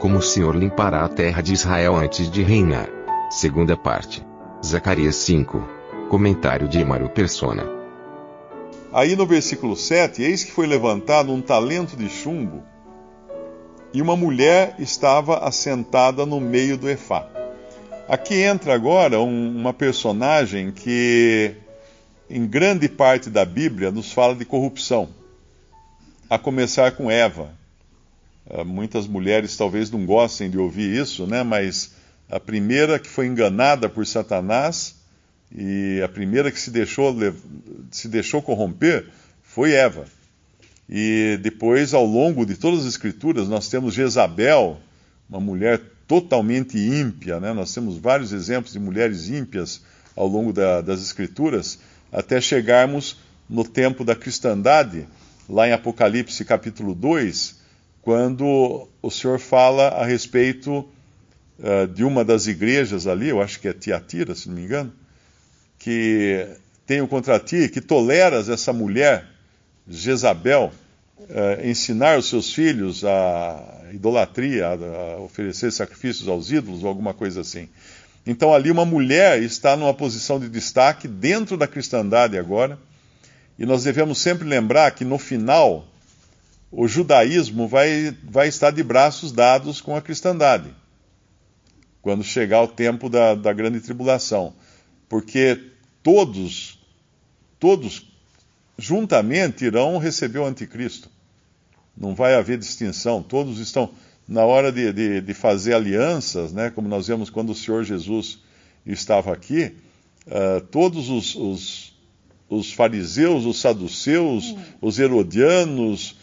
Como o Senhor limpará a terra de Israel antes de reinar. Segunda parte. Zacarias 5. Comentário de Emaro Persona. Aí no versículo 7, eis que foi levantado um talento de chumbo e uma mulher estava assentada no meio do efá. Aqui entra agora um, uma personagem que, em grande parte da Bíblia, nos fala de corrupção, a começar com Eva. Uh, muitas mulheres talvez não gostem de ouvir isso, né? mas a primeira que foi enganada por Satanás e a primeira que se deixou, se deixou corromper foi Eva. E depois, ao longo de todas as Escrituras, nós temos Jezabel, uma mulher totalmente ímpia, né? nós temos vários exemplos de mulheres ímpias ao longo da, das Escrituras, até chegarmos no tempo da cristandade, lá em Apocalipse capítulo 2, quando o Senhor fala a respeito uh, de uma das igrejas ali, eu acho que é Tiatira, se não me engano, que tenho contra ti, que toleras essa mulher Jezabel uh, ensinar os seus filhos a idolatria, a, a oferecer sacrifícios aos ídolos ou alguma coisa assim. Então ali uma mulher está numa posição de destaque dentro da cristandade agora, e nós devemos sempre lembrar que no final o judaísmo vai, vai estar de braços dados com a cristandade, quando chegar o tempo da, da grande tribulação, porque todos, todos juntamente irão receber o anticristo. Não vai haver distinção, todos estão na hora de, de, de fazer alianças, né, como nós vemos quando o Senhor Jesus estava aqui, uh, todos os, os, os, fariseus, os saduceus, os herodianos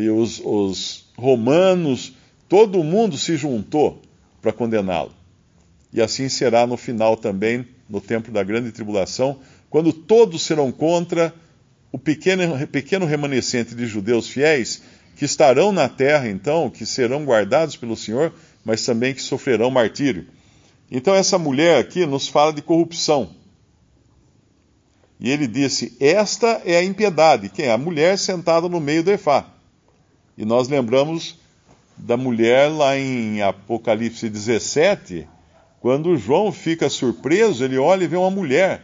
e os, os romanos, todo mundo se juntou para condená-lo. E assim será no final também, no tempo da grande tribulação, quando todos serão contra o pequeno, pequeno remanescente de judeus fiéis que estarão na terra, então, que serão guardados pelo Senhor, mas também que sofrerão martírio. Então, essa mulher aqui nos fala de corrupção. E ele disse: Esta é a impiedade, quem é? A mulher sentada no meio do Efá. E nós lembramos da mulher lá em Apocalipse 17, quando João fica surpreso, ele olha e vê uma mulher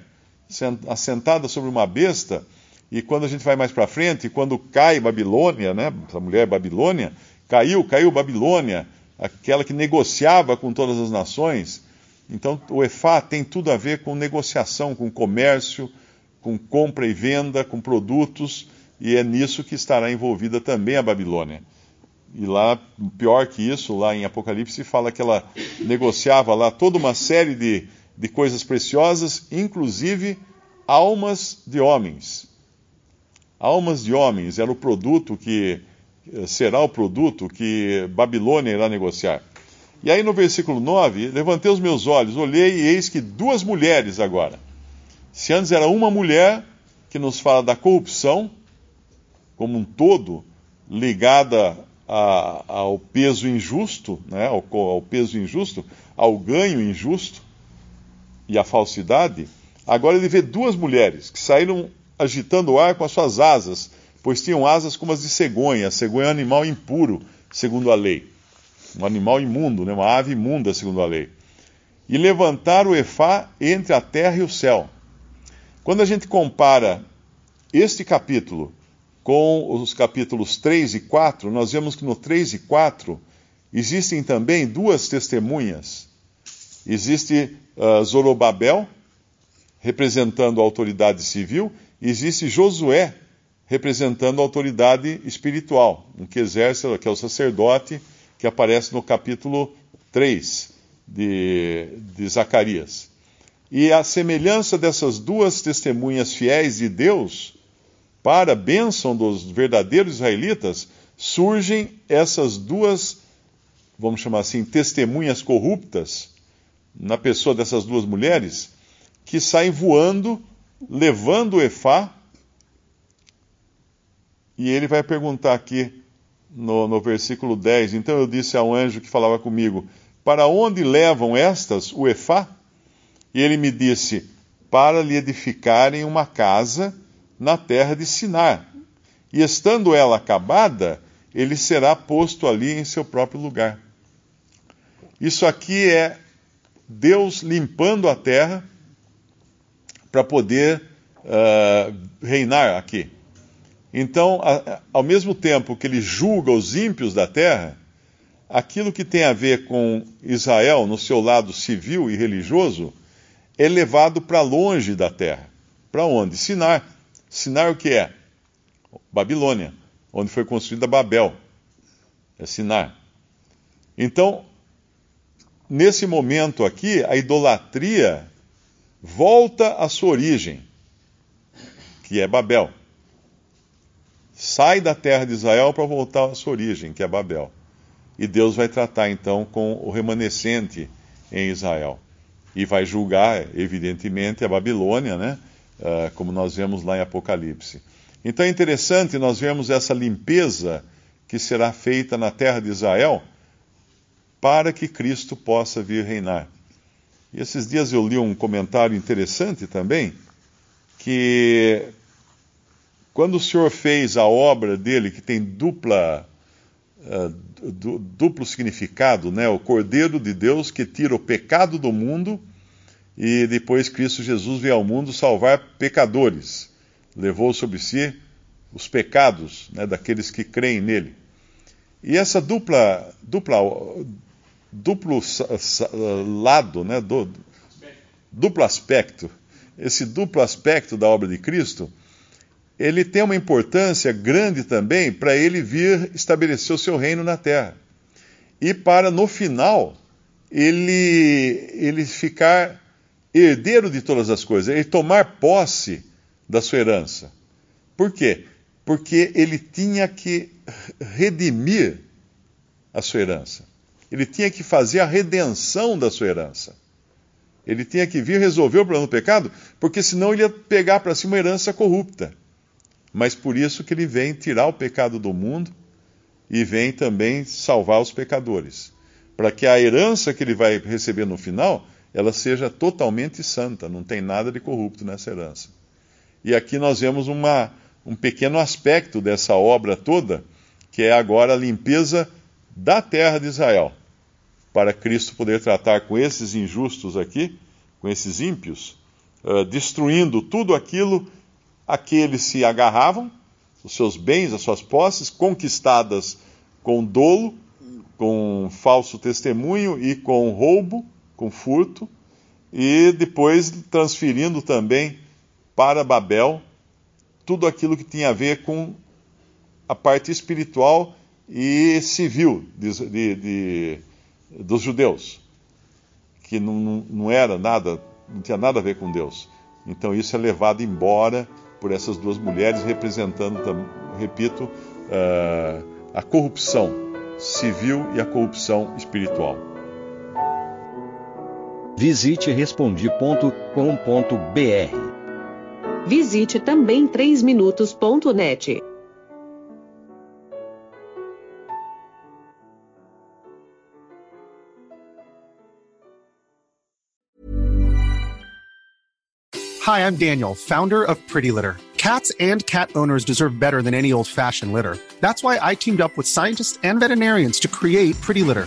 assentada sobre uma besta e quando a gente vai mais para frente, quando cai Babilônia, né, essa mulher Babilônia, caiu, caiu Babilônia, aquela que negociava com todas as nações. Então, o EFA tem tudo a ver com negociação, com comércio, com compra e venda, com produtos, e é nisso que estará envolvida também a Babilônia. E lá, pior que isso, lá em Apocalipse, fala que ela negociava lá toda uma série de, de coisas preciosas, inclusive almas de homens. Almas de homens era o produto que será o produto que Babilônia irá negociar. E aí no versículo 9, levantei os meus olhos, olhei e eis que duas mulheres agora. Se antes era uma mulher que nos fala da corrupção como um todo, ligada a, ao peso injusto, né, ao, ao peso injusto, ao ganho injusto e à falsidade, agora ele vê duas mulheres que saíram agitando o ar com as suas asas, pois tinham asas como as de cegonha. A cegonha é um animal impuro, segundo a lei. Um animal imundo, né? uma ave imunda, segundo a lei. E levantar o efá entre a terra e o céu. Quando a gente compara este capítulo com os capítulos 3 e 4, nós vemos que no 3 e 4 existem também duas testemunhas. Existe uh, Zorobabel, representando a autoridade civil, existe Josué representando a autoridade espiritual, um que exerce, que é o sacerdote, que aparece no capítulo 3 de, de Zacarias. E a semelhança dessas duas testemunhas fiéis de Deus para a bênção dos verdadeiros israelitas, surgem essas duas, vamos chamar assim, testemunhas corruptas na pessoa dessas duas mulheres que saem voando, levando o Efá. E ele vai perguntar aqui no, no versículo 10: Então eu disse ao anjo que falava comigo: Para onde levam estas o Efá? E ele me disse: Para lhe edificarem uma casa na terra de Sinar. E estando ela acabada, ele será posto ali em seu próprio lugar. Isso aqui é Deus limpando a terra para poder uh, reinar aqui. Então, a, ao mesmo tempo que ele julga os ímpios da terra, aquilo que tem a ver com Israel no seu lado civil e religioso é levado para longe da terra. Para onde? Sinar. Sinar o que é? Babilônia, onde foi construída Babel. É Sinar. Então, nesse momento aqui, a idolatria volta à sua origem, que é Babel sai da terra de Israel para voltar à sua origem, que é Babel. E Deus vai tratar então com o remanescente em Israel. E vai julgar, evidentemente, a Babilônia, né? Uh, como nós vemos lá em Apocalipse. Então é interessante nós vermos essa limpeza que será feita na terra de Israel para que Cristo possa vir reinar. E esses dias eu li um comentário interessante também, que quando o Senhor fez a obra dele, que tem dupla, uh, du, duplo significado, né? o Cordeiro de Deus que tira o pecado do mundo, e depois Cristo Jesus veio ao mundo salvar pecadores, levou sobre si os pecados né, daqueles que creem nele. E essa dupla, dupla duplo lado, né, do, duplo aspecto, esse duplo aspecto da obra de Cristo ele tem uma importância grande também para ele vir estabelecer o seu reino na terra. E para, no final, ele, ele ficar herdeiro de todas as coisas, ele tomar posse da sua herança. Por quê? Porque ele tinha que redimir a sua herança. Ele tinha que fazer a redenção da sua herança. Ele tinha que vir resolver o problema do pecado, porque senão ele ia pegar para si uma herança corrupta mas por isso que ele vem tirar o pecado do mundo e vem também salvar os pecadores, para que a herança que ele vai receber no final, ela seja totalmente santa, não tem nada de corrupto nessa herança. E aqui nós vemos uma, um pequeno aspecto dessa obra toda, que é agora a limpeza da terra de Israel, para Cristo poder tratar com esses injustos aqui, com esses ímpios, uh, destruindo tudo aquilo a que eles se agarravam, os seus bens, as suas posses, conquistadas com dolo, com falso testemunho e com roubo, com furto, e depois transferindo também para Babel tudo aquilo que tinha a ver com a parte espiritual e civil de, de, de, dos judeus, que não, não era nada, não tinha nada a ver com Deus. Então isso é levado embora por essas duas mulheres, representando, repito, uh, a corrupção civil e a corrupção espiritual. Visite respondi.com.br. Visite também 3minutos.net. Hi, I'm Daniel, founder of Pretty Litter. Cats and cat owners deserve better than any old fashioned litter. That's why I teamed up with scientists and veterinarians to create Pretty Litter.